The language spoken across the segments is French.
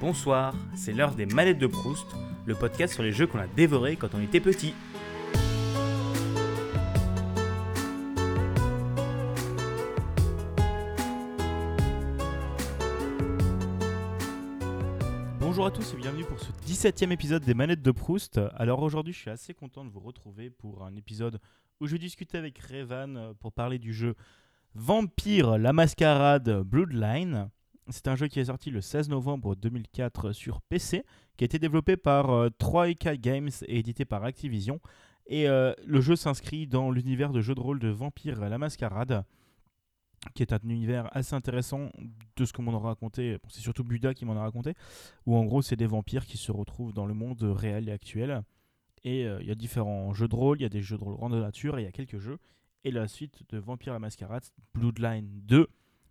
Bonsoir, c'est l'heure des manettes de Proust, le podcast sur les jeux qu'on a dévorés quand on était petit. Bonjour à tous et bienvenue pour ce 17e épisode des manettes de Proust. Alors aujourd'hui je suis assez content de vous retrouver pour un épisode où je vais discuter avec Revan pour parler du jeu Vampire la Mascarade Bloodline. C'est un jeu qui est sorti le 16 novembre 2004 sur PC, qui a été développé par euh, Troika Games et édité par Activision. Et euh, le jeu s'inscrit dans l'univers de jeu de rôle de Vampire la Mascarade, qui est un univers assez intéressant de ce qu'on m'en a raconté. c'est surtout Buda qui m'en a raconté, où en gros c'est des vampires qui se retrouvent dans le monde réel et actuel. Et euh, il y a différents jeux de rôle, il y a des jeux de rôle grande nature et il y a quelques jeux. Et la suite de Vampire la Mascarade, Bloodline 2,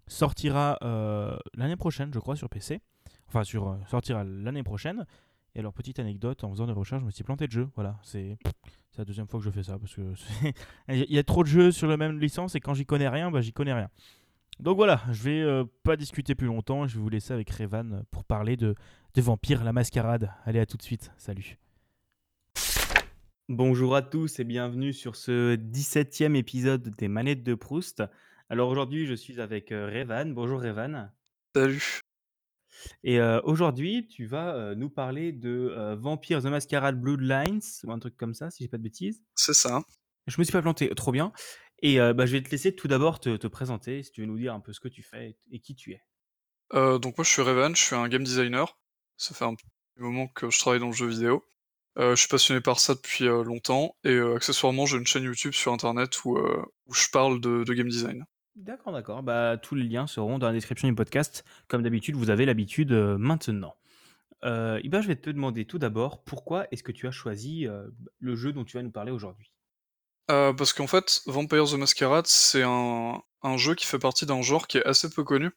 sortira euh, l'année prochaine, je crois, sur PC. Enfin, sur, euh, sortira l'année prochaine. Et alors, petite anecdote, en faisant des recherches, je me suis planté de jeu. Voilà, c'est la deuxième fois que je fais ça. Parce que il y a trop de jeux sur la même licence et quand j'y connais rien, bah, j'y connais rien. Donc voilà, je vais euh, pas discuter plus longtemps. Je vais vous laisser avec Revan pour parler de, de Vampire la Mascarade. Allez, à tout de suite. Salut. Bonjour à tous et bienvenue sur ce 17e épisode des Manettes de Proust. Alors aujourd'hui, je suis avec, heu, Revan. Bonjour Revan. Salut. Et heu, aujourd'hui, tu vas, heu, nous parler de, heu, Vampire: The Masquerade Bloodlines ou un truc comme ça, si j'ai pas de bêtises? C'est ça. Je me suis pas planté, trop bien et bah, je vais te laisser tout d'abord te te présenter, si tu veux nous dire un peu ce que tu fais et qui tu es? Donc moi je suis Revan, je suis un game designer. Ça fait un petit moment que je travaille dans le jeu vidéo. Je suis passionné par ça depuis, longtemps et accessoirement j'ai une chaîne YouTube sur internet où, je parle de de game design. D'accord, d'accord. Bah, tous les liens seront dans la description du podcast. Comme d'habitude, vous avez l'habitude euh, maintenant. Euh, et ben, je vais te demander tout d'abord, pourquoi est-ce que tu as choisi euh, le jeu dont tu vas nous parler aujourd'hui? Parce qu'en fait, Vampire the Masquerade, c'est un, jeu qui fait partie d'un genre qui est assez peu connu,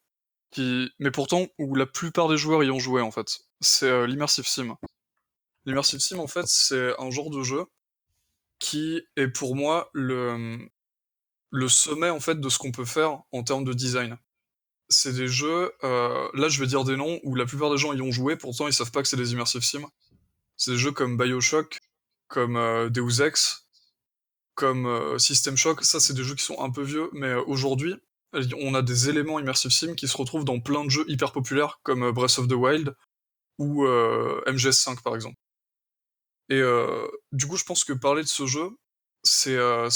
mais pourtant où la plupart des joueurs y ont joué en fait. C'est l'immersive sim. L'immersive sim, en fait, c'est un genre de jeu qui est pour moi le, le sommet en fait de ce qu'on peut faire en termes de design. C'est des jeux, euh, là je vais dire des noms où la plupart des gens y ont joué, pourtant ils savent pas que c'est des immersive sim. C'est des jeux comme Bioshock, comme euh, Deus Ex, comme euh, System Shock. Ça c'est des jeux qui sont un peu vieux, mais euh, aujourd'hui on a des éléments immersive sim qui se retrouvent dans plein de jeux hyper populaires comme euh, Breath of the Wild ou euh, MGS5 par exemple. Et du coup je pense que parler de ce jeu, c'est euh,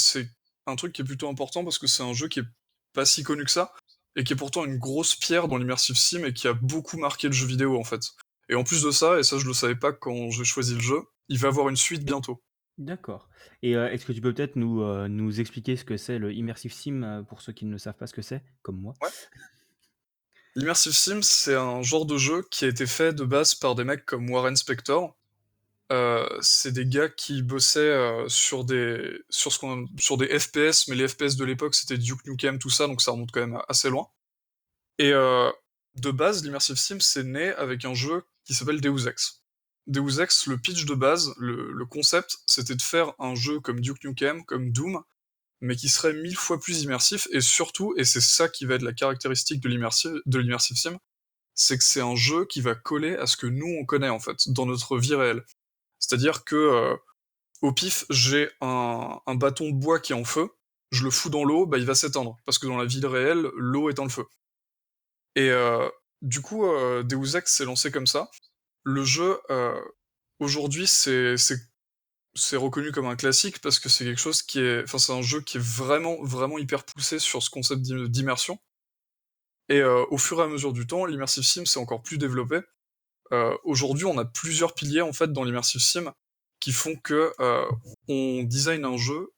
un truc qui est plutôt important parce que c'est un jeu qui est pas si connu que ça et qui est pourtant une grosse pierre dans l'immersive sim et qui a beaucoup marqué le jeu vidéo en fait. Et en plus de ça, et ça je le savais pas quand j'ai choisi le jeu, il va avoir une suite bientôt. D'accord. Et euh, est-ce que tu peux peut-être nous, euh, nous expliquer ce que c'est le Immersive Sim euh, pour ceux qui ne savent pas ce que c'est, comme moi? Ouais. L'immersive sim, c'est un genre de jeu qui a été fait de base par des mecs comme Warren Spector. Euh, c'est des gars qui bossaient euh, sur des sur ce qu'on sur des FPS, mais les FPS de l'époque c'était Duke Nukem tout ça, donc ça remonte quand même assez loin. Et euh, de base, l'immersive sim c'est né avec un jeu qui s'appelle Deus Ex. Deus Ex, le pitch de base, le, le concept, c'était de faire un jeu comme Duke Nukem, comme Doom, mais qui serait mille fois plus immersif et surtout, et c'est ça qui va être la caractéristique de l'immersive de l'immersive sim, c'est que c'est un jeu qui va coller à ce que nous on connaît en fait dans notre vie réelle. C'est-à-dire que euh, au pif, j'ai un, bâton de bois qui est en feu, je le fous dans l'eau, bah il va s'éteindre parce que dans la vie réelle, l'eau éteint le feu. Et euh, du coup, euh, Deus s'est lancé comme ça. Le jeu euh, aujourd'hui, c'est reconnu comme un classique parce que c'est quelque chose qui est, enfin c'est un jeu qui est vraiment vraiment hyper poussé sur ce concept d'im- d'immersion. Et au fur et à mesure du temps, l'immersive sim s'est encore plus développé. Euh, Aujourd'hui, on a plusieurs piliers en fait dans l'immersive sim qui font que euh, on design un jeu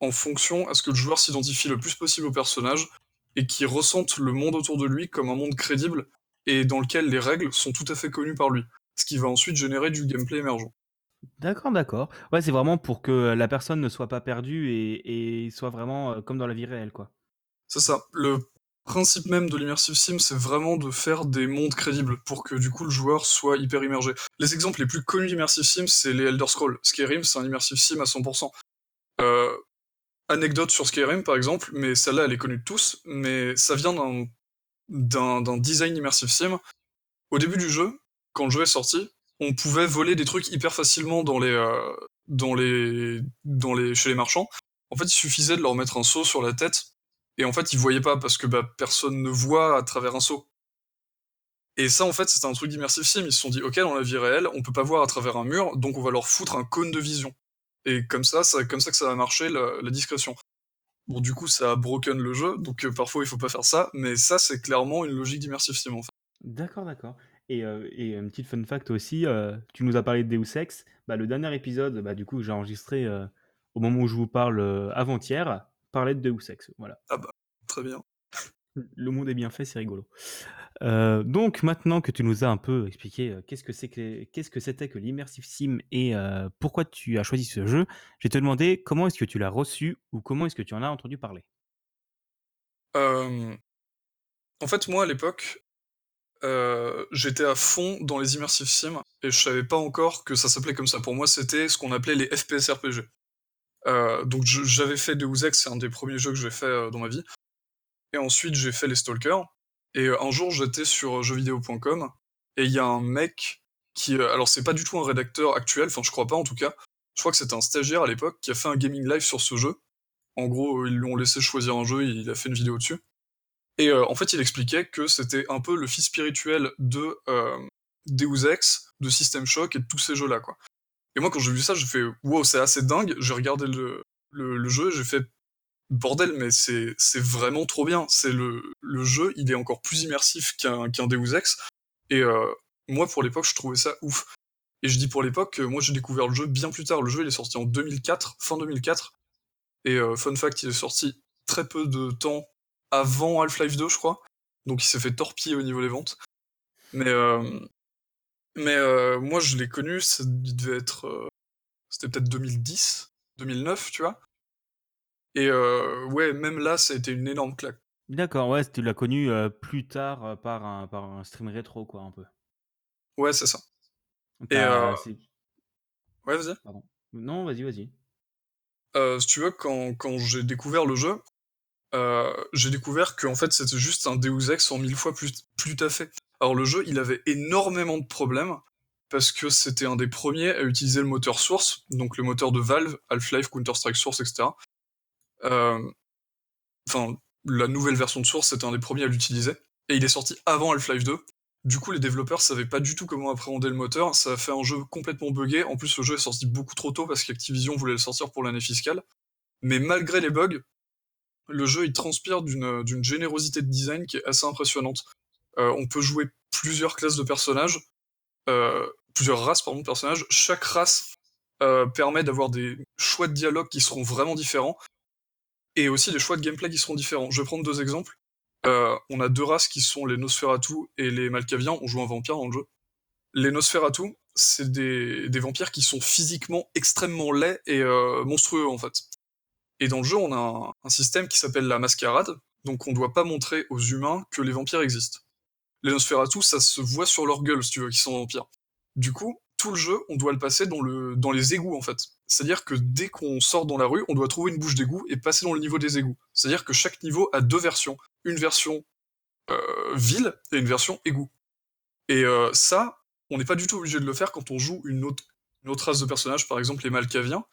en fonction à ce que le joueur s'identifie le plus possible au personnage et qui ressente le monde autour de lui comme un monde crédible et dans lequel les règles sont tout à fait connues par lui, ce qui va ensuite générer du gameplay émergent. D'accord, d'accord. Ouais, c'est vraiment pour que la personne ne soit pas perdue et, et soit vraiment euh, comme dans la vie réelle, quoi. C'est ça. Le principe même de l'immersive sim, c'est vraiment de faire des mondes crédibles pour que du coup le joueur soit hyper immergé. Les exemples les plus connus d'immersive sim, c'est les Elder Scrolls. Skyrim, c'est un immersive sim à 100%. Euh, anecdote sur Skyrim par exemple, mais celle-là elle est connue de tous, mais ça vient d'un design immersive sim. Au début du jeu, quand le jeu est sorti, on pouvait voler des trucs hyper facilement euh, chez les marchands. En fait, il suffisait de leur mettre un seau sur la tête, et en fait, ils voyaient pas parce que bah, personne ne voit à travers un seau. Et ça, en fait, c'était un truc d'immersive sim. Ils se sont dit, ok, dans la vie réelle, on peut pas voir à travers un mur, donc on va leur foutre un cône de vision. Et comme ça, c'est comme ça que ça va marcher la, discrétion. Bon, du coup, ça a broken le jeu, donc euh, parfois il faut pas faire ça, mais ça, c'est clairement une logique d'immersive sim en fait. D'accord, d'accord. Et, euh, et un petit fun fact aussi, euh, tu nous as parlé de Deus Ex. Bah, le dernier épisode, bah, du coup, j'ai enregistré au moment où je vous parle avant-hier, parlait de Deus Ex. Voilà. Ah bah, très bien. Le monde est bien fait, c'est rigolo. Euh, donc maintenant que tu nous as un peu expliqué euh, qu'est-ce que c'est que qu'est-ce que c'était que l'immersive sim et euh, pourquoi tu as choisi ce jeu, je vais te demander comment est-ce que tu l'as reçu ou comment est-ce que tu en as entendu parler. en fait, moi à l'époque, j'étais à fond dans les immersive sim et je savais pas encore que ça s'appelait comme ça. Pour moi, c'était ce qu'on appelait les FPS RPG. Donc j'avais fait Deus Ex, c'est un des premiers jeux que j'ai fait dans ma vie. Et ensuite, j'ai fait les Stalkers. Et euh, un jour, j'étais sur euh, jeuxvideo.com et il y a un mec qui. Euh, alors, c'est pas du tout un rédacteur actuel, enfin, je crois pas en tout cas. Je crois que c'était un stagiaire à l'époque qui a fait un gaming live sur ce jeu. En gros, ils lui ont laissé choisir un jeu, il a fait une vidéo dessus. Et en fait, il expliquait que c'était un peu le fils spirituel de Deus Ex, de System Shock et de tous ces jeux-là, quoi. Et moi, quand j'ai vu ça, j'ai fait wow, c'est assez dingue. J'ai regardé le, le, le jeu, j'ai fait bordel, mais c'est vraiment trop bien. C'est le, le jeu, il est encore plus immersif qu'un qu'un Deus Ex. Et euh, moi, pour l'époque, je trouvais ça ouf. Et je dis pour l'époque, moi j'ai découvert le jeu bien plus tard. Le jeu, il est sorti en 2004, fin 2004. Et euh, fun fact, il est sorti très peu de temps avant Half-Life 2, je crois. Donc il s'est fait torpiller au niveau des ventes. Mais, euh, mais moi, je l'ai connu, ça devait être. C'était peut-être 2010, 2009, tu vois. Et euh, ouais, même là, ça a été une énorme claque. D'accord, ouais, tu l'as connu euh, plus tard euh, par, un, par un stream rétro, quoi, un peu. Ouais, c'est ça. Et Ouais, vas-y. Non, vas-y, vas-y. si tu veux, quand, quand j'ai découvert le jeu, j'ai découvert qu'en fait, c'était juste un Deus Ex en mille fois plus, plus fait. Alors, le jeu, il avait énormément de problèmes parce que c'était un des premiers à utiliser le moteur Source, donc le moteur de Valve, Half-Life, Counter-Strike Source, etc. Euh, enfin, la nouvelle version de Source, c'était un des premiers à l'utiliser. Et il est sorti avant Half-Life 2. Du coup, les développeurs savaient pas du tout comment appréhender le moteur. Ça a fait un jeu complètement buggé. En plus, le jeu est sorti beaucoup trop tôt parce qu'Activision voulait le sortir pour l'année fiscale. Mais malgré les bugs, le jeu il transpire d'une générosité de design qui est assez impressionnante. Euh, on peut jouer plusieurs classes de personnages, euh, plusieurs races pardon, de personnages. Chaque race permet d'avoir des choix de dialogue qui seront vraiment différents et aussi des choix de gameplay qui seront différents. Je vais prendre deux exemples. Euh, on a deux races qui sont les Nosferatu et les Malkaviens. On joue un vampire dans le jeu. Les Nosferatu, c'est des, vampires qui sont physiquement extrêmement laids et euh, monstrueux en fait. Et dans le jeu, on a un, système qui s'appelle la mascarade, donc on ne doit pas montrer aux humains que les vampires existent. Les Nosferatu, ça se voit sur leur gueule, si tu veux, qu'ils sont vampires. Du coup, tout le jeu, on doit le passer dans, le, dans les égouts en fait. C'est-à-dire que dès qu'on sort dans la rue, on doit trouver une bouche d'égout et passer dans le niveau des égouts. C'est-à-dire que chaque niveau a deux versions. Une version euh, ville et une version égout. Et euh, ça, on n'est pas du tout obligé de le faire quand on joue une autre, race de personnages, par exemple les Malkaviens.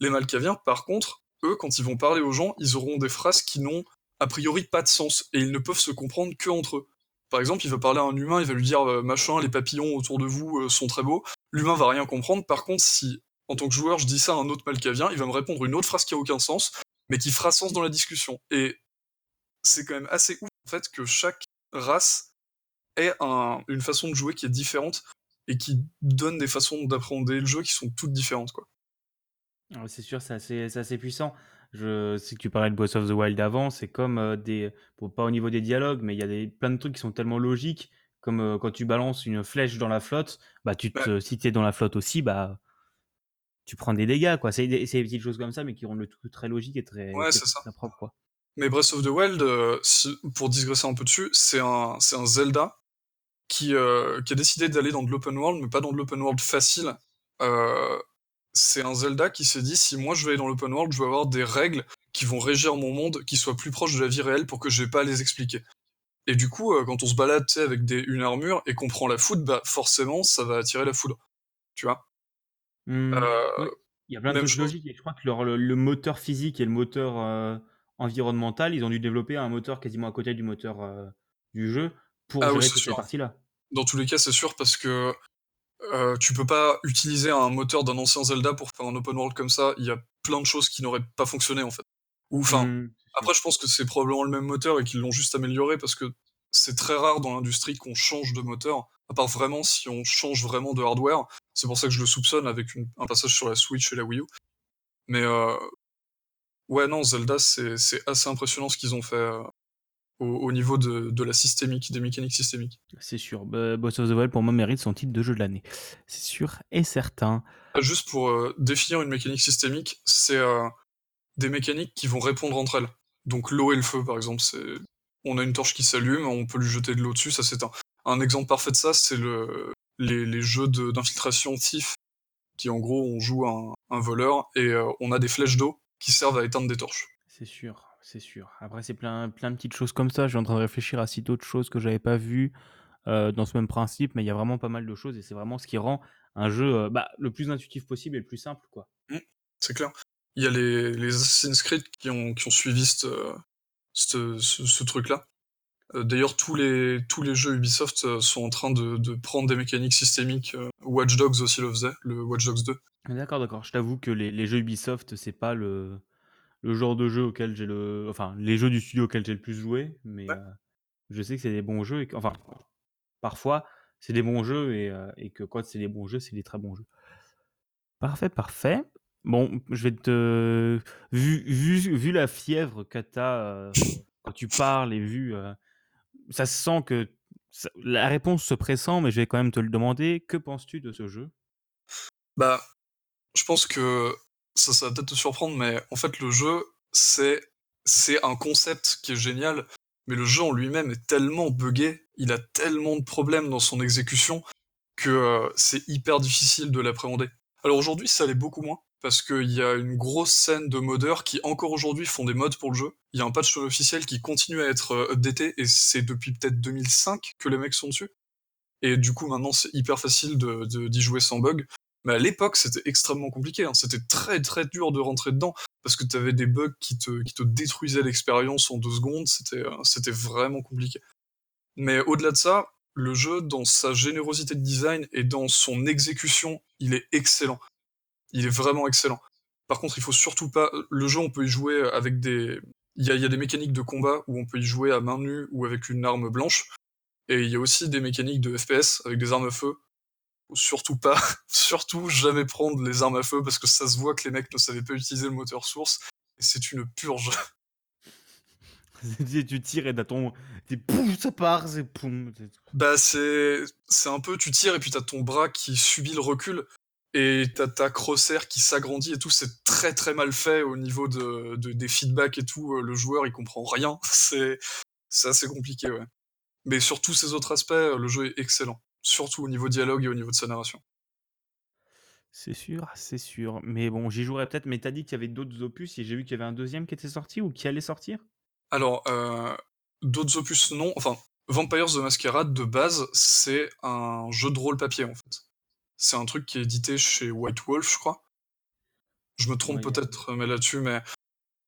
Les Malkaviens, par contre, eux, quand ils vont parler aux gens, ils auront des phrases qui n'ont a priori pas de sens et ils ne peuvent se comprendre que entre eux. Par exemple, il va parler à un humain, il va lui dire euh, machin, les papillons autour de vous sont très beaux. L'humain va rien comprendre. Par contre, si en tant que joueur, je dis ça à un autre Malkavien, il va me répondre une autre phrase qui a aucun sens, mais qui fera sens dans la discussion. Et c'est quand même assez ouf, en fait, que chaque race ait une façon de jouer qui est différente et qui donne des façons d'appréhender le jeu qui sont toutes différentes, quoi. Ah c'est sûr, c'est assez, puissant. Je sais que tu parlais de Boss of the Wild avant, c'est comme euh, des. pas au niveau des dialogues, mais il y a des, plein de trucs qui sont tellement logiques, comme euh, quand tu balances une flèche dans la flotte, bah, tu te, si tu es dans la flotte aussi, bah, tu prends des dégâts, quoi. C'est des, petites choses comme ça, mais qui rendent le tout très logique et très, propre, quoi. Mais Breath of the Wild, euh, pour digresser un peu dessus, c'est un, c'est un Zelda qui, qui a décidé d'aller dans de l'open world, mais pas dans de l'open world facile. Euh, c'est un Zelda qui s'est dit si moi je vais aller dans l'open world, je veux avoir des règles qui vont régir mon monde, qui soient plus proches de la vie réelle pour que je n'ai pas à les expliquer. Et du coup, quand on se balade avec des, une armure et qu'on prend la foudre, bah forcément, ça va attirer la foudre. Tu vois? Mmh, Il y a plein de choses logiques. Et je crois que le, moteur physique et le moteur environnemental, ils ont dû développer un moteur quasiment à côté du moteur du jeu pour ah, gérer cette partie-là. Dans tous les cas, c'est sûr, parce que euh, tu peux pas utiliser un moteur d'un ancien Zelda pour faire un open world comme ça. Il y a plein de choses qui n'auraient pas fonctionné en fait. Ou enfin, mmh, après je pense que c'est probablement le même moteur et qu'ils l'ont juste amélioré parce que c'est très rare dans l'industrie qu'on change de moteur. À part vraiment si on change vraiment de hardware. C'est pour ça que je le soupçonne avec un passage sur la Switch et la Wii U. Mais euh, ouais non, Zelda c'est assez impressionnant ce qu'ils ont fait. Euh, au, niveau de, la systémique, des mécaniques systémiques. C'est sûr. Bah, Boss of the Wild, pour moi, mérite son titre de jeu de l'année. C'est sûr et certain. Ah, juste pour euh, définir une mécanique systémique, c'est euh, des mécaniques qui vont répondre entre elles. Donc l'eau et le feu, par exemple, c'est on a une torche qui s'allume, on peut lui jeter de l'eau dessus, ça s'éteint. Un exemple parfait de ça, c'est le... les, jeux d'infiltration TIF, qui en gros, on joue un, un voleur et euh, on a des flèches d'eau qui servent à éteindre des torches. C'est sûr c'est sûr. Après, c'est plein, plein de petites choses comme ça. Je suis en train de réfléchir à si d'autres choses que j'avais pas vues euh, dans ce même principe, mais il y a vraiment pas mal de choses et c'est vraiment ce qui rend un jeu euh, bah, le plus intuitif possible et le plus simple, quoi. Mmh, c'est clair. Il y a les, les Assassin's Creed qui ont, qui ont suivi ce, truc-là. Euh, d'ailleurs, tous les, tous les jeux Ubisoft sont en train de, de prendre des mécaniques systémiques. Watch Dogs aussi le faisait, le Watch Dogs 2. D'accord, d'accord. Je t'avoue que les, les jeux Ubisoft, c'est pas le le genre de jeu auquel j'ai le. Enfin, les jeux du studio auquel j'ai le plus joué, mais euh, je sais que c'est des bons jeux. Et enfin, parfois, c'est des bons jeux et, euh, et que quand c'est des bons jeux, c'est des très bons jeux. Parfait, parfait. Bon, je vais te. Vu, vu, vu la fièvre que tu as euh, quand tu parles et vu. ça se sent que. La réponse se pressent, mais je vais quand même te le demander. Que penses-tu de ce jeu? Bah, je pense que ça, ça va peut-être te surprendre, mais en fait, le jeu, c'est, c'est un concept qui est génial, mais le jeu en lui-même est tellement buggé, il a tellement de problèmes dans son exécution, que euh, c'est hyper difficile de l'appréhender. Alors aujourd'hui, ça l'est beaucoup moins, parce qu'il y a une grosse scène de modeurs qui, encore aujourd'hui, font des mods pour le jeu. Il y a un patch officiel qui continue à être euh, updaté, et c'est depuis peut-être 2005 que les mecs sont dessus. Et du coup, maintenant, c'est hyper facile de, d'y jouer sans bug. Mais à l'époque, c'était extrêmement compliqué. Hein. C'était très très dur de rentrer dedans parce que tu avais des bugs qui te, qui te détruisaient l'expérience en deux secondes. C'était, euh, c'était vraiment compliqué. Mais au-delà de ça, le jeu, dans sa générosité de design et dans son exécution, il est excellent. Il est vraiment excellent. Par contre, il faut surtout pas. Le jeu, on peut y jouer avec des. Il y a, y a des mécaniques de combat où on peut y jouer à main nue ou avec une arme blanche. Et il y a aussi des mécaniques de FPS avec des armes à feu surtout pas, surtout jamais prendre les armes à feu parce que ça se voit que les mecs ne savaient pas utiliser le moteur source et c'est une purge. tu tires et t'as ton. Poum, ça part, c'est poum. Bah, c'est. C'est un peu, tu tires et puis t'as ton bras qui subit le recul et t'as ta crosshair qui s'agrandit et tout. C'est très très mal fait au niveau de, des feedbacks et tout. Le joueur il comprend rien. C'est assez compliqué, ouais. Mais sur tous ces autres aspects, le jeu est excellent surtout au niveau dialogue et au niveau de sa narration. C'est sûr, c'est sûr. Mais bon, j'y jouerai peut-être, mais t'as dit qu'il y avait d'autres opus et j'ai vu qu'il y avait un deuxième qui était sorti ou qui allait sortir? Alors, euh, d'autres opus, non. Enfin, Vampires the Masquerade, de base, c'est un jeu de rôle papier, en fait. C'est un truc qui est édité chez White Wolf, je crois. Je me trompe peut-être mais là-dessus, mais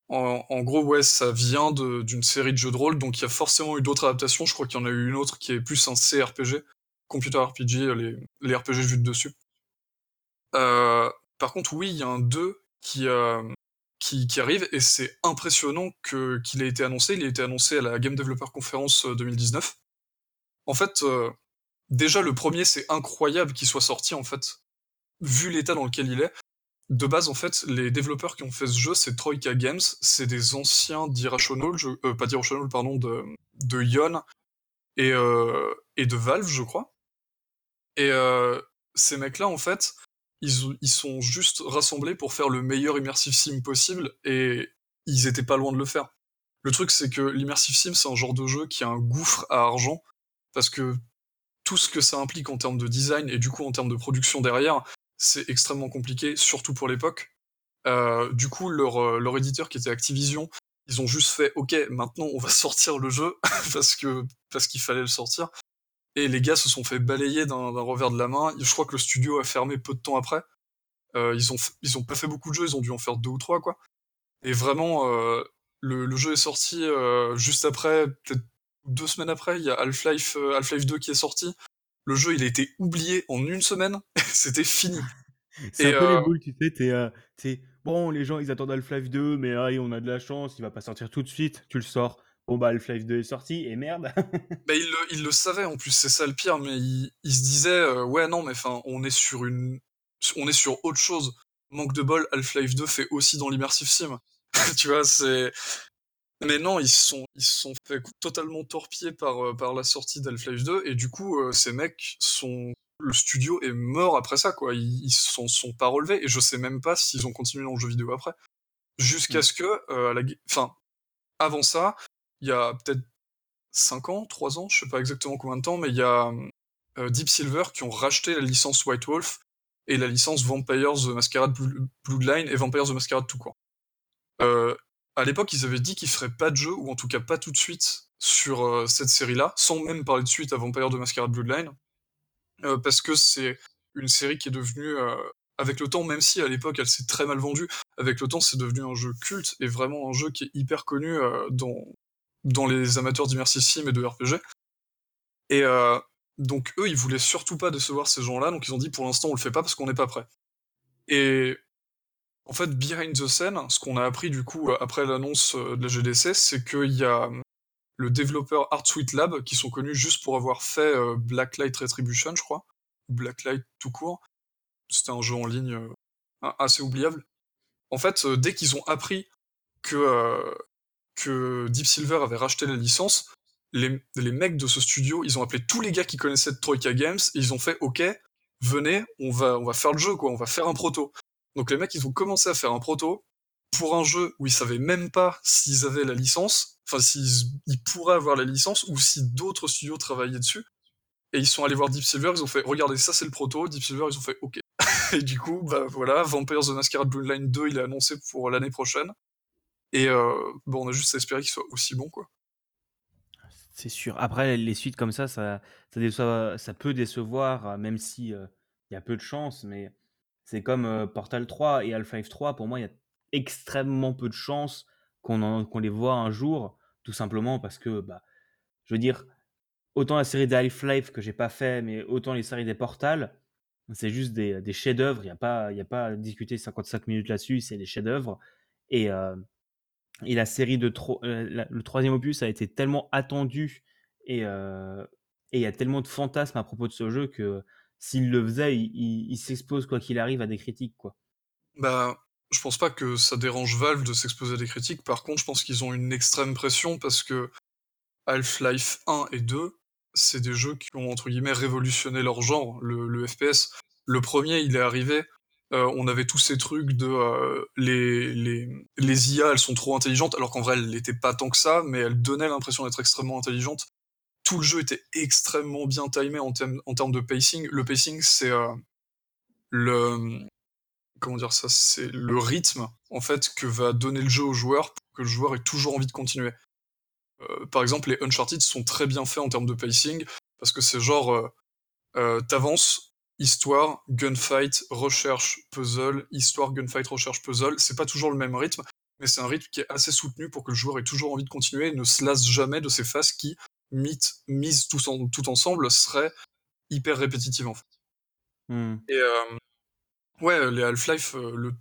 en, en, gros, ouais, ça vient d'une série de jeux de rôle, donc il y a forcément eu d'autres adaptations. Je crois qu'il y en a eu une autre qui est plus un CRPG, computer RPG, les, RPG vus de dessus. Euh, par contre, oui, il y a un 2 qui, euh, qui, qui, arrive et c'est impressionnant que, qu'il ait été annoncé. Il a été annoncé à la Game Developer Conference 2019. Euh, en fait, déjà le premier, c'est incroyable qu'il soit sorti en fait, vu l'état dans lequel il est. De base, en fait, les développeurs qui ont fait ce jeu, c'est Troika Games, c'est des anciens d'Irrational, pas d'Irrational, pardon, de, de Yon et, et de Valve, je crois. Et euh, ces mecs-là, en fait, ils, ils, sont juste rassemblés pour faire le meilleur immersive sim possible et ils étaient pas loin de le faire. Le truc, c'est que l'immersive sim, c'est un genre de jeu qui a un gouffre à argent parce que tout ce que ça implique en termes de design et du coup en termes de production derrière, c'est extrêmement compliqué, surtout pour l'époque. Euh, du coup, leur, euh, leur éditeur qui était Activision Ils ont juste fait, ok, maintenant on va sortir le jeu parce que parce qu'il fallait le sortir. Et les gars se sont fait balayer d'un revers de la main. Je crois que le studio a fermé peu de temps après. Euh, ils ont ils ont pas fait beaucoup de jeux, ils ont dû en faire deux ou trois quoi. Et vraiment, euh, le, le, jeu est sorti euh, juste après, peut-être deux semaines après. Il y a Half-Life Half-Life 2 qui est sorti. Le jeu, il a été oublié en une semaine. C'était fini. C'est un peu les boules, tu sais. T'es, bon, les gens, ils attendent Half-Life 2, mais on a de la chance, il va pas sortir tout de suite. Tu le sors. Bon, bah, Half-Life 2 est sorti, et merde. bah, il le, il le savait, en plus, c'est ça le pire, mais il, il se disait, ouais, non, mais enfin, on est sur une, on est sur autre chose. Manque de bol, Half-Life 2 fait aussi dans l'immersive sim. tu vois, c'est. Mais non, ils sont, ils sont fait totalement torpiller par, euh, par la sortie d'Half-Life 2, et du coup, euh, ces mecs sont. Le studio est mort après ça, quoi. Ils, s'en sont pas relevés, et je sais même pas s'ils ont continué dans le jeu vidéo après. Jusqu'à mm. ce que, euh, la... enfin, avant ça, il y a peut-être 5 ans, 3 ans, je sais pas exactement combien de temps, mais il y a Deep Silver qui ont racheté la licence White Wolf et la licence Vampires the Masquerade Bloodline et Vampires the Masquerade tout court. Euh, à l'époque, ils avaient dit qu'ils feraient pas de jeu, ou en tout cas pas tout de suite, sur euh, cette série-là, sans même parler de suite à Vampires the Masquerade Bloodline, euh, parce que c'est une série qui est devenue, avec le temps, même si à l'époque elle s'est très mal vendue, avec le temps c'est devenu un jeu culte et vraiment un jeu qui est hyper connu dans, dans les amateurs d'immersive sim et de RPG. Et donc eux, ils voulaient surtout pas décevoir ces gens-là, donc ils ont dit pour l'instant on le fait pas parce qu'on n'est pas prêt. Et en fait, behind the scene, ce qu'on a appris du coup après l'annonce euh, de la GDC, c'est qu'il y a le développeur Art Suite Lab qui sont connus juste pour avoir fait euh, Blacklight Retribution, je crois, Blacklight tout court. C'était un jeu en ligne euh, assez oubliable. En fait, dès qu'ils ont appris que, que Deep Silver avait racheté la licence, les, mecs de ce studio, ils ont appelé tous les gars qui connaissaient Troika Games et ils ont fait OK, venez, on va, on va faire le jeu, quoi, on va faire un proto. Donc les mecs, ils ont commencé à faire un proto pour un jeu où ils savaient même pas s'ils avaient la licence, enfin s'ils ils pourraient avoir la licence ou si d'autres studios travaillaient dessus. Et ils sont allés voir Deep Silver, ils ont fait regardez ça c'est le proto, Deep Silver ils ont fait ok. et du coup bah voilà, Vampires the Masquerade Bloodline 2 il est annoncé pour l'année prochaine. Et euh, bon on a juste à espérer qu'il soit aussi bon quoi. C'est sûr. Après, les suites comme ça, ça, ça, peut décevoir, euh, même si il y a peu de chance, mais c'est comme Portal 3 et Half-Life 3. Pour moi, il y a extrêmement peu de chances qu'on les voit un jour, tout simplement parce que, bah, je veux dire, autant la série des Half-Life que j'ai pas fait, mais autant les séries des Portal, c'est juste des, des chefs-d'œuvre. Il n'y a, pas, y a pas à discuter 55 minutes là-dessus, c'est des chefs-d'œuvre. Et, et la série de euh, le troisième opus a été tellement attendu euh, et il y a tellement de fantasmes à propos de ce jeu que s'il le faisait, il, s'expose quoi qu'il arrive à des critiques quoi. Bah, je pense pas que ça dérange Valve de s'exposer à des critiques. Par contre, je pense qu'ils ont une extrême pression parce que Half-Life 1 et 2, c'est des jeux qui ont entre guillemets révolutionné leur genre, le FPS. Le premier, il est arrivé euh, on avait tous ces trucs de euh, les, les, IA, elles sont trop intelligentes, alors qu'en vrai, elles n'étaient pas tant que ça, mais elles donnaient l'impression d'être extrêmement intelligentes. Tout le jeu était extrêmement bien timé en, termes, en termes de pacing. Le pacing, c'est euh, le comment dire ça, c'est le rythme en fait que va donner le jeu au joueur pour que le joueur ait toujours envie de continuer. par exemple, les Uncharted sont très bien faits en termes de pacing parce que c'est genre t'avances, histoire, gunfight, recherche, puzzle, histoire, gunfight, recherche, puzzle. C'est pas toujours le même rythme, mais c'est un rythme qui est assez soutenu pour que le joueur ait toujours envie de continuer et ne se lasse jamais de ces phases qui, mises tout, tout ensemble, seraient hyper répétitives en fait. Hmm. Et euh, ouais, les Half-Life, euh, le,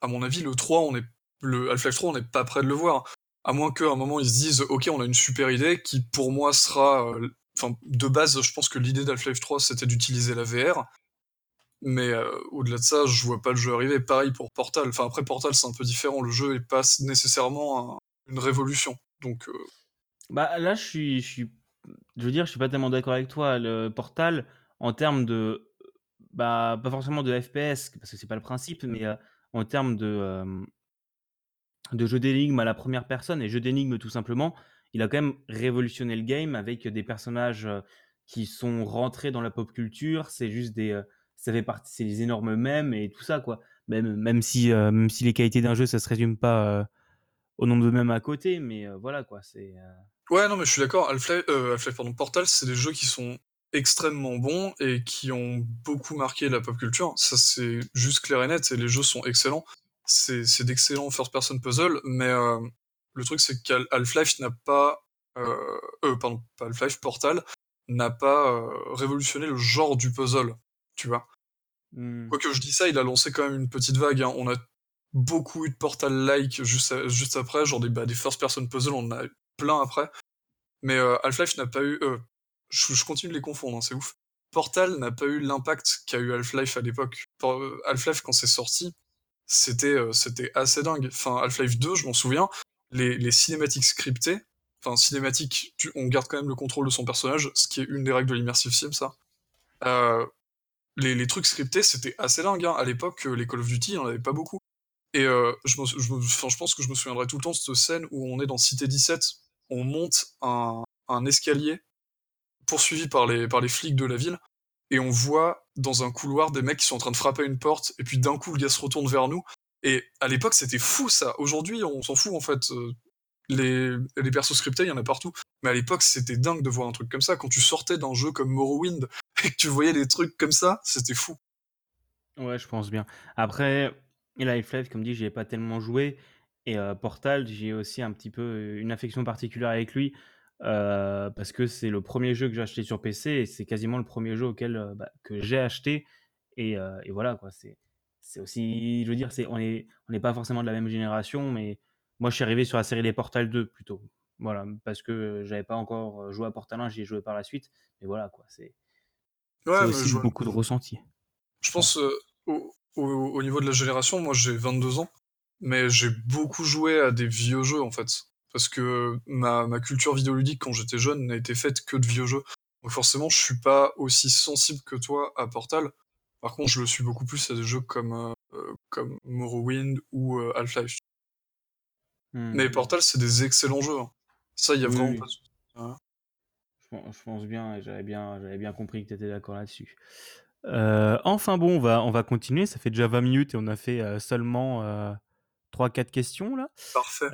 à mon avis, le 3, on est, le Half-Life 3, on n'est pas prêt de le voir. À moins qu'à un moment ils se disent, ok, on a une super idée qui pour moi sera euh, Enfin, de base, je pense que l'idée d'Half-Life 3, c'était d'utiliser la VR. Mais euh, au-delà de ça, je vois pas le jeu arriver. Pareil pour Portal. Enfin, après Portal, c'est un peu différent. Le jeu est pas nécessairement une révolution. Donc. Euh, bah là, je suis, je suis, veux dire, je suis pas tellement d'accord avec toi. Le Portal, en termes de, bah, pas forcément de FPS, parce que c'est pas le principe, mais euh, en termes de, de jeu d'énigmes à la première personne et jeu d'énigmes tout simplement, il a quand même révolutionné le game avec des personnages qui sont rentrés dans la pop culture. C'est juste des, ça fait partie, c'est les énormes mèmes et tout ça quoi. Même, même si, même si les qualités d'un jeu, ça se résume pas au nombre de mêmes à côté, mais voilà quoi. Ouais, non, mais je suis d'accord. Half-Life, Half-Life, pardon, Portal, c'est des jeux qui sont extrêmement bons et qui ont beaucoup marqué la pop culture. Ça, c'est juste clair et net, et les jeux sont excellents. C'est, d'excellents first-person puzzle, mais le truc, c'est qu'Half-Life n'a pas. Euh, pardon, pas Half-Life, Portal n'a pas révolutionné le genre du puzzle, tu vois. Mmh. Quoique je dis ça, il a lancé quand même une petite vague. Hein. On a beaucoup eu de Portal-like juste, juste après, genre des, bah, des first-person puzzle, on en a eu plein après. Mais euh, Half-Life n'a pas eu. Euh, je, continue de les confondre, hein, c'est ouf. Portal n'a pas eu l'impact qu'a eu Half-Life à l'époque. Euh, Half-Life, quand c'est sorti, c'était c'était assez dingue. Enfin, Half-Life 2, je m'en souviens, les, cinématiques scriptées, enfin, cinématiques, on garde quand même le contrôle de son personnage, ce qui est une des règles de l'immersive sim, ça. les, les, trucs scriptés, c'était assez dingue. Hein. À l'époque, les Call of Duty, il n'y en avait pas beaucoup. Et je, je, je, pense que je me souviendrai tout le temps de cette scène où on est dans Cité 17 on monte un, escalier poursuivi par les, par les flics de la ville, et on voit dans un couloir des mecs qui sont en train de frapper une porte, et puis d'un coup le gars se retourne vers nous. Et à l'époque c'était fou ça. Aujourd'hui on s'en fout en fait. Euh, les, les persos scriptés, il y en a partout. Mais à l'époque c'était dingue de voir un truc comme ça. Quand tu sortais d'un jeu comme Morrowind et que tu voyais des trucs comme ça, c'était fou. Ouais, je pense bien. Après, Life comme dit, j'y ai pas tellement joué. Et Portal, j'ai aussi un petit peu une affection particulière avec lui, parce que c'est le premier jeu que j'ai acheté sur PC et c'est quasiment le premier jeu auquel, bah, que j'ai acheté et et voilà quoi, c'est c'est aussi je veux dire, c'est on est on n'est pas forcément de la même génération, mais moi je suis arrivé sur la série des Portal 2 plutôt. Voilà, parce que j'avais pas encore joué à Portal 1, j'y ai joué par la suite, mais voilà quoi, c'est Ouais, aussi beaucoup de ressentis. Je pense, au au niveau de la génération, moi j'ai 22 ans mais j'ai beaucoup joué à des vieux jeux en fait. Parce que ma, ma culture vidéoludique quand j'étais jeune n'a été faite que de vieux jeux. Donc forcément, je suis pas aussi sensible que toi à Portal. Par contre, je le suis beaucoup plus à des jeux comme, euh, comme Morrowind ou euh, Half-Life. Mais hmm. Portal, c'est des excellents jeux. Hein. Ça, il y a vraiment pas de je, pense bien, j'avais bien, j'avais bien compris que tu étais d'accord là-dessus. Euh, enfin bon, on va, on va continuer. Ça fait déjà 20 minutes et on a fait seulement 3-4 questions là. Parfait.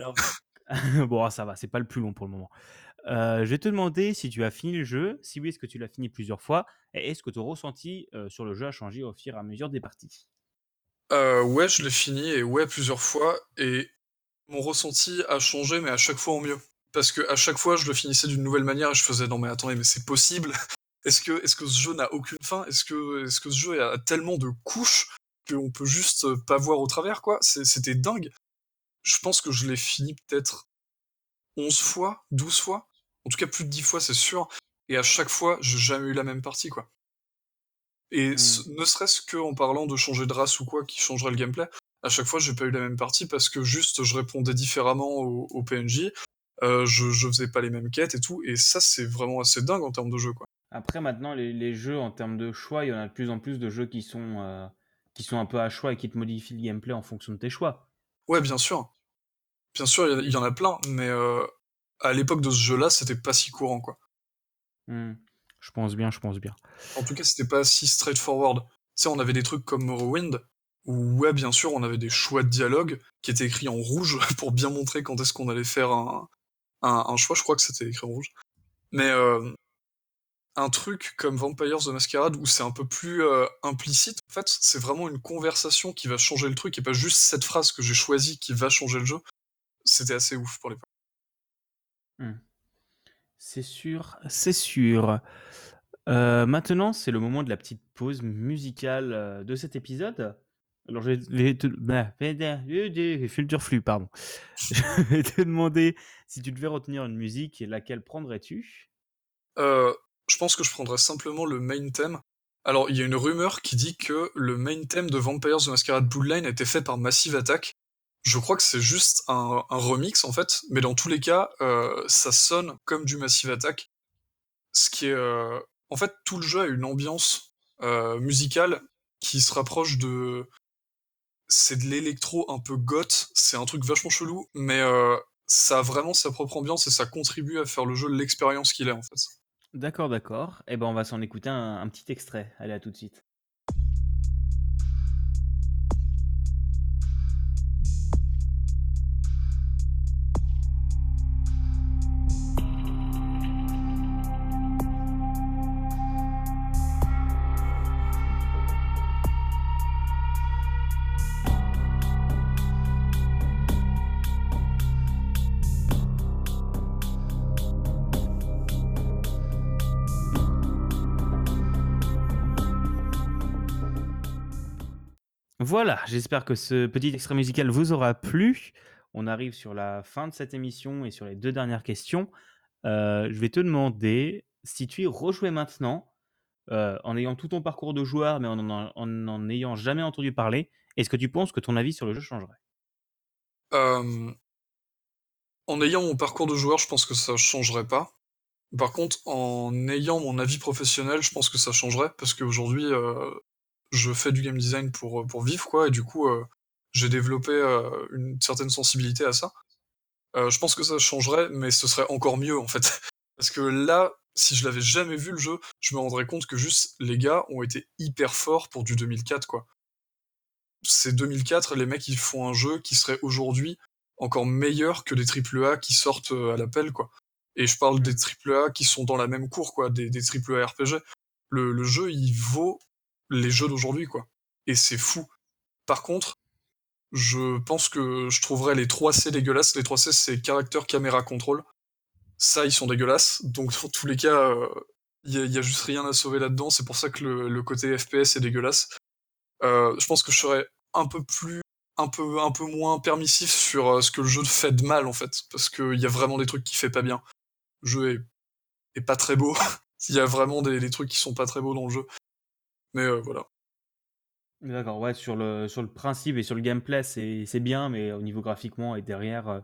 bon, ça va, c'est pas le plus long pour le moment. Euh, je vais te demander si tu as fini le jeu. Si oui, est-ce que tu l'as fini plusieurs fois? Et est-ce que ton ressenti euh, sur le jeu a changé au fur et à mesure des parties? Euh, Ouais, je l'ai fini et ouais, plusieurs fois. Et mon ressenti a changé, mais à chaque fois en mieux. Parce que à chaque fois, je le finissais d'une nouvelle manière et je faisais non, mais attendez, mais c'est possible? Est-ce que, est -ce que ce jeu n'a aucune fin? Est-ce que, est -ce que ce jeu a tellement de couches qu'on peut juste pas voir au travers, quoi? C'était dingue. Je pense que je l'ai fini peut-être 11 fois, 12 fois. En tout cas, plus de 10 fois, c'est sûr. Et à chaque fois, j'ai jamais eu la même partie, quoi. Et mmh. ne serait-ce qu'en parlant de changer de race ou quoi qui changerait le gameplay, à chaque fois, j'ai pas eu la même partie parce que juste je répondais différemment au, PNJ, euh, je, je faisais pas les mêmes quêtes et tout. Et ça, c'est vraiment assez dingue en termes de jeu, quoi. Après, maintenant, les, jeux, en termes de choix, il y en a de plus en plus de jeux qui sont. Euh, qui sont un peu à choix et qui te modifient le gameplay en fonction de tes choix. Ouais, bien sûr. Bien sûr, il y, en a plein, mais euh, à l'époque de ce jeu-là, c'était pas si courant, quoi. Hmm. Je pense bien, je pense bien. En tout cas, c'était pas si straightforward. Tu sais, on avait des trucs comme Morrowind, où, ouais, bien sûr, on avait des choix de dialogue qui étaient écrits en rouge pour bien montrer quand est-ce qu'on allait faire un, un, choix. Je crois que c'était écrit en rouge. Mais euh, un truc comme Vampires the Masquerade où c'est un peu plus euh, implicite. En fait, c'est vraiment une conversation qui va changer le truc et pas juste cette phrase que j'ai choisie qui va changer le jeu. C'était assez ouf pour l'époque. Hmm. C'est sûr, c'est sûr. Euh, maintenant, c'est le moment de la petite pause musicale euh, de cet épisode. Alors, je vais te... Bah, filtre flux, pardon. je vais te demander si tu devais retenir une musique, laquelle prendrais-tu? Euh, je pense que je prendrais simplement le main theme. Alors, il y a une rumeur qui dit que le main theme de Vampires the Masquerade Bloodline a été fait par Massive Attack. Je crois que c'est juste un, remix en fait, mais dans tous les cas, euh, ça sonne comme du Massive Attack. Ce qui est. Euh, en fait, tout le jeu a une ambiance euh, musicale qui se rapproche de. C'est de l'électro un peu goth, c'est un truc vachement chelou, mais ça a vraiment sa propre ambiance et ça contribue à faire le jeu l'expérience qu'il est en fait. D'accord, d'accord. Eh ben, on va s'en écouter un, petit extrait. Allez, à tout de suite. Voilà, j'espère que ce petit extrait musical vous aura plu. On arrive sur la fin de cette émission et sur les deux dernières questions. Heu, je vais te demander si tu y rejouais maintenant, heu, en ayant tout ton parcours de joueur, mais en en en n'en ayant jamais entendu parler, est-ce que tu penses que ton avis sur le jeu changerait? Hem en ayant mon parcours de joueur, je pense que ça changerait pas. Par contre, en ayant mon avis professionnel, je pense que ça changerait parce qu'aujourd'hui, je fais du game design pour, heu, pour vivre quoi et du coup, heu, j'ai développé, heu, une certaine sensibilité à ça. Je pense que ça changerait, mais ce serait encore mieux en fait. Parce que là, si je l'avais jamais vu le jeu, je me rendrais compte que juste les gars ont été hyper forts pour du 2004 quoi. C'est 2004, les mecs ils font un jeu qui serait aujourd'hui encore meilleur que les triple A qui sortent, à l'appel quoi. Et je parle des Mmh. triple A qui sont dans la même cour quoi, des des triple A RPG. Le le jeu, il vaut les jeux d'aujourd'hui quoi et c'est fou. Par contre, je pense que je trouverais les 3C dégueulasses. Les 3C, c'est Character Camera Control. Ça, ils sont dégueulasses, donc dans tous les cas, il y a il y a juste rien à sauver là-dedans. C'est pour ça que le côté FPS est dégueulasse. Heu, je pense que je serais un peu plus un peu un peu moins permissif sur, heu, ce que le jeu fait de mal en fait, parce qu'il y a vraiment des trucs qu'il fait pas bien. Le jeu est est pas très beau. Il y a vraiment des des trucs qui sont pas très beaux dans le jeu. Mais, heu, voilà. D'accord, ouais, sur le sur le principe et sur le gameplay, c'est c'est bien, mais au niveau graphiquement et derrière, heu,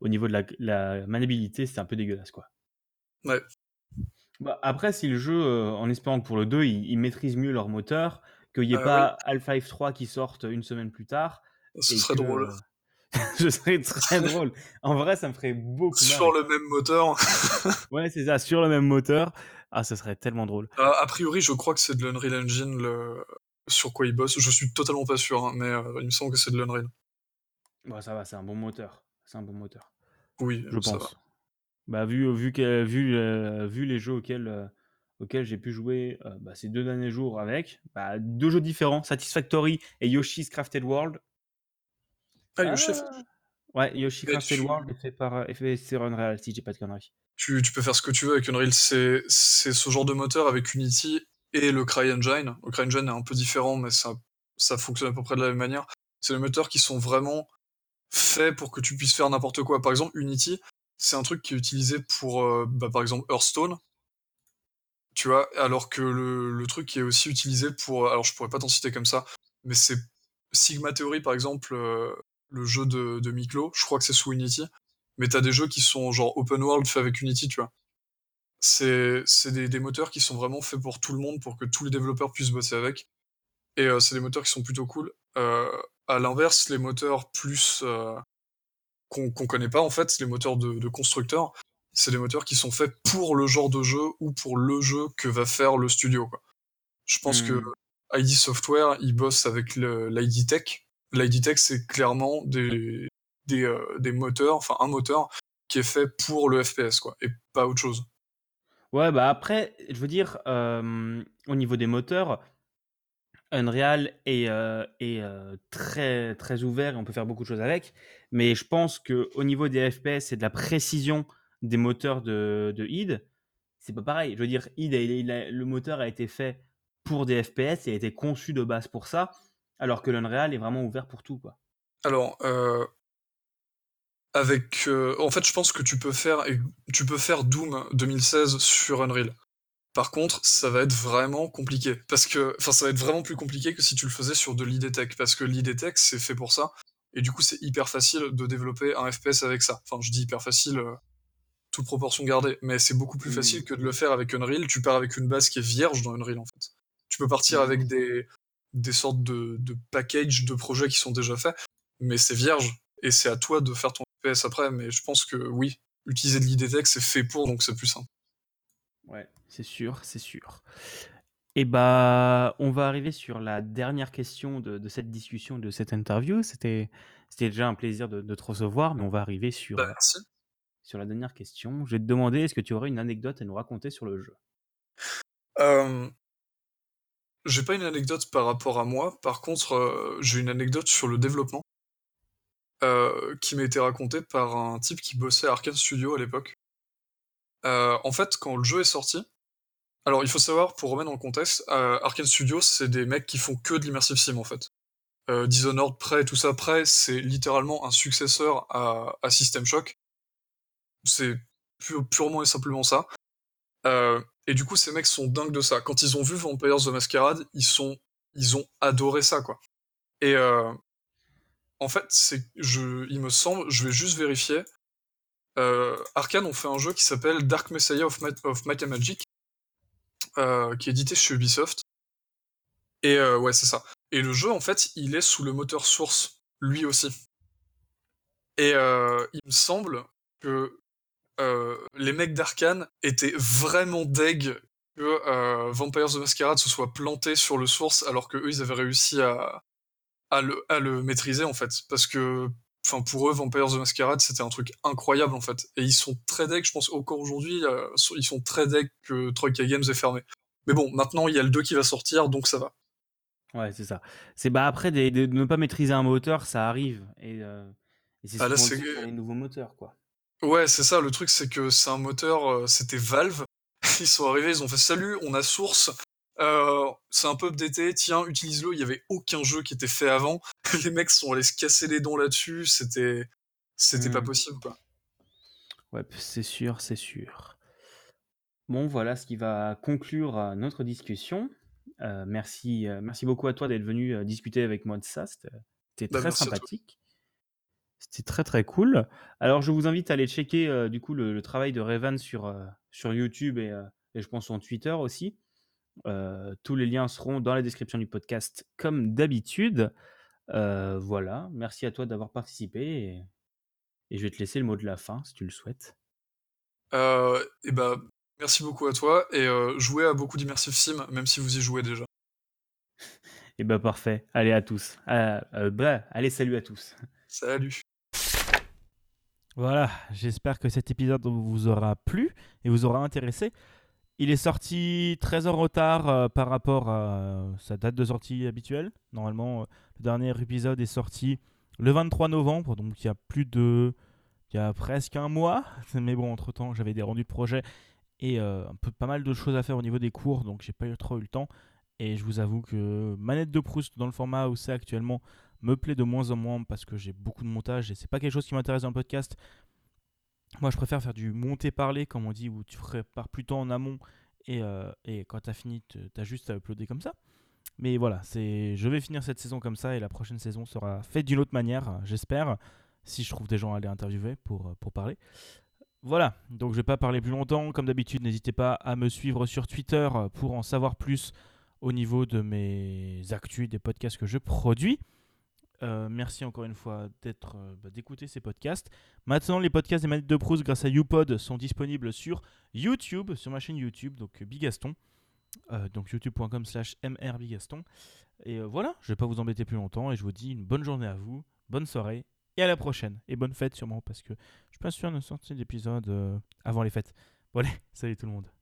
au niveau de la la maniabilité, c'est un peu dégueulasse, quoi. Ouais. Bah, après, si le jeu, heu, en espérant que pour le 2, ils maîtrisent mieux leur moteur, qu'il y ait oui, pas Half-Life 3 qui sorte une semaine plus tard ce serait que, drôle. ce serait très drôle. En vrai, ça me ferait beaucoup Sur le même moteur. Ouais, c'est ça, sur le même moteur. Ah, ce serait tellement drôle. A a priori, je crois que c'est de l'Unreal Engine le sur quoi ils bossent. Je suis totalement pas sûr, hein, mais, heu, il me semble que c'est de l'Unreal. Bah, ça va, c'est un bon moteur. C'est un bon moteur, Oui, je ça va. pense. Bah, vu, vu que vu, vu les jeux auxquels, heu, auxquels j'ai pu jouer, bah, ces 2 derniers jours avec, bah, 2 jeux différents, Satisfactory et Yoshi's Crafted World. Ah, Yoshi Ah! Ouais, Yoshi Crafted tu World est fait par, est fait sur Unreal si dis pas de conneries. Tu tu peux faire ce que tu veux avec Unreal. C'est ce genre de moteur avec Unity et le CryEngine. Le CryEngine est un peu différent, mais ça ça fonctionne à peu près de la même manière. C'est des moteurs qui sont vraiment faits pour que tu puisses faire n'importe quoi. Par exemple, Unity, c'est un truc qui est utilisé pour, heu, bah, par exemple, Hearthstone. Tu vois? Alors que le le truc qui est aussi utilisé pour, alors je pourrais pas t'en citer comme ça, mais c'est Sigma Theory par exemple, heu, le jeu de de Miklo, je crois que c'est sous Unity, mais tu as des jeux qui sont genre open world faits avec Unity, tu vois? C'est c'est des des moteurs qui sont vraiment faits pour tout le monde, pour que tous les développeurs puissent bosser avec et heu, c'est des moteurs qui sont plutôt cool. Heu, à l'inverse, les moteurs plus, heu, qu'on qu'on connaît pas en fait, les moteurs de de constructeurs, c'est des moteurs qui sont faits pour le genre de jeu ou pour le jeu que va faire le studio, quoi. Je pense que Mmh. ID Software, ils bossent avec le l'ID Tech. L'ID Tech, c'est clairement des des, heu, des moteurs, enfin un moteur qui est fait pour le FPS quoi et pas autre chose. Ouais, bah, après, je veux dire, hem, au niveau des moteurs, Unreal est, heu, est, très, très ouvert et on peut faire beaucoup de choses avec. Mais je pense qu'au niveau des FPS et de la précision des moteurs de de id, c'est pas pareil. Je veux dire, id a il a le moteur a été fait pour des FPS et a été conçu de base pour ça, alors que l'Unreal est vraiment ouvert pour tout, quoi. Alors, heu avec, heu, en fait, je pense que tu peux faire tu peux faire Doom 2016 sur Unreal. Par contre, ça va être vraiment compliqué parce que enfin, ça va être vraiment plus compliqué que si tu le faisais sur de l'ID Tech parce que l'ID Tech, c'est fait pour ça et du coup, c'est hyper facile de développer un FPS avec ça. Enfin, je dis hyper facile, heu, toute proportion gardée, mais c'est beaucoup plus Mmh. facile que de le faire avec Unreal. Tu pars avec une base qui est vierge dans Unreal, en fait. Tu peux partir avec Mmh. des des sortes de de packages de projets qui sont déjà faits, mais c'est vierge et c'est à toi de faire ton FPS après, mais je pense que oui, utiliser de l'ID Tech, c'est fait pour, donc c'est plus simple. Ouais, c'est sûr, c'est sûr. Et bah, on va arriver sur la dernière question de de cette discussion, de cette interview. C'était déjà un plaisir de de te recevoir, mais on va arriver sur, Bah, merci. sur la dernière question. Je vais te demander, est-ce que tu aurais une anecdote à nous raconter sur le jeu? Hem J'ai pas une anecdote par rapport à moi, par contre, heu, j'ai une anecdote sur le développement heu, qui m'a été racontée par un type qui bossait à Arkane Studio à l'époque. Heu, en fait, quand le jeu est sorti alors il faut savoir, pour remettre le contexte, heu, Arkane Studio, c'est des mecs qui font que de l'immersive sim, en fait. Dishonored près, tout ça près, c'est littéralement un successeur à, System Shock. C'est purement et simplement ça. et du coup, ces mecs sont dingues de ça. Quand ils ont vu Vampires the Masquerade, ils sont, ils ont adoré ça, quoi. Et en fait, il me semble, je vais juste vérifier. Arkane ont fait un jeu qui s'appelle Dark Messiah of, Might and Magic, qui est édité chez Ubisoft. Et ouais, c'est ça. Et le jeu, en fait, il est sous le moteur source, lui aussi. Et euh, il me semble que euh, les mecs d'Arkane étaient vraiment deg que euh, Vampires the Masquerade se soit planté sur le source alors que eux ils avaient réussi à, à, le, à le maîtriser en fait. Parce que enfin pour eux Vampires the Masquerade c'était un truc incroyable en fait. Et ils sont très deg, je pense encore aujourd'hui, ils sont très deg que Troika Games est fermé. Mais bon, maintenant il y a le 2 qui va sortir donc ça va. Ouais, c'est ça. C'est bah après de, ne pas maîtriser un moteur, ça arrive et, euh, c'est ah, les nouveaux moteurs quoi. Ouais, c'est ça. Le truc, c'est que c'est un moteur. Euh, c'était Valve. Ils sont arrivés, ils ont fait salut, on a Source. Euh, c'est un peu updaté. Tiens, utilise-le. Il y avait aucun jeu qui était fait avant. les mecs sont allés se casser les dents là-dessus. C'était, c'était pas mmh. possible quoi. Ouais, c'est sûr, c'est sûr. Bon, voilà ce qui va conclure notre discussion. Euh, merci, euh, merci beaucoup à toi d'être venu euh, discuter avec moi de ça. C'était bah, très sympathique. C'était très très cool. Alors je vous invite à aller checker du coup le, travail de Revan sur, sur YouTube et, je pense son Twitter aussi. Tous les liens seront dans la description du podcast comme d'habitude. voilà, merci à toi d'avoir participé et, et, je vais te laisser le mot de la fin si tu le souhaites. et ben Merci beaucoup à toi et euh, jouez à beaucoup d'immersive sim, même si vous y jouez déjà. et eh bah ben, parfait. Allez à tous. Euh, euh, bah, allez, salut à tous. Salut. Voilà, j'espère que cet épisode vous aura plu et vous aura intéressé. Il est sorti très en retard par rapport à sa date de sortie habituelle. Normalement, le dernier épisode est sorti le 23 novembre, donc il y a plus de. Il y a presque un mois. Mais bon, entre temps, j'avais des rendus de projet et euh, pas mal de choses à faire au niveau des cours, donc j'ai pas eu trop eu le temps. Et je vous avoue que Manette de Proust dans le format où c'est actuellement me plaît de moins en moins parce que j'ai beaucoup de montage et c'est pas quelque chose qui m'intéresse dans le podcast. Moi, je préfère faire du monter-parler, comme on dit, où tu prépares plutôt en amont et, euh, et quand tu as fini, tu as juste à uploader comme ça. Mais voilà, c'est, je vais finir cette saison comme ça et la prochaine saison sera faite d'une autre manière, j'espère, si je trouve des gens à aller interviewer pour, pour parler. Voilà, donc je vais pas parler plus longtemps. Comme d'habitude, n'hésitez pas à me suivre sur Twitter pour en savoir plus au niveau de mes actus, des podcasts que je produis. Euh, merci encore une fois d'être, euh, bah, d'écouter ces podcasts. Maintenant, les podcasts des manettes de Proust grâce à YouPod sont disponibles sur YouTube, sur ma chaîne YouTube, donc Bigaston. Euh, donc youtube.com slash mrbigaston. Et voilà, je vais pas vous embêter plus longtemps et je vous dis une bonne journée à vous, bonne soirée et à la prochaine. Et bonne fête sûrement parce que je suis pas sûr de sortir d'épisode avant les fêtes. Bon allez, salut tout le monde.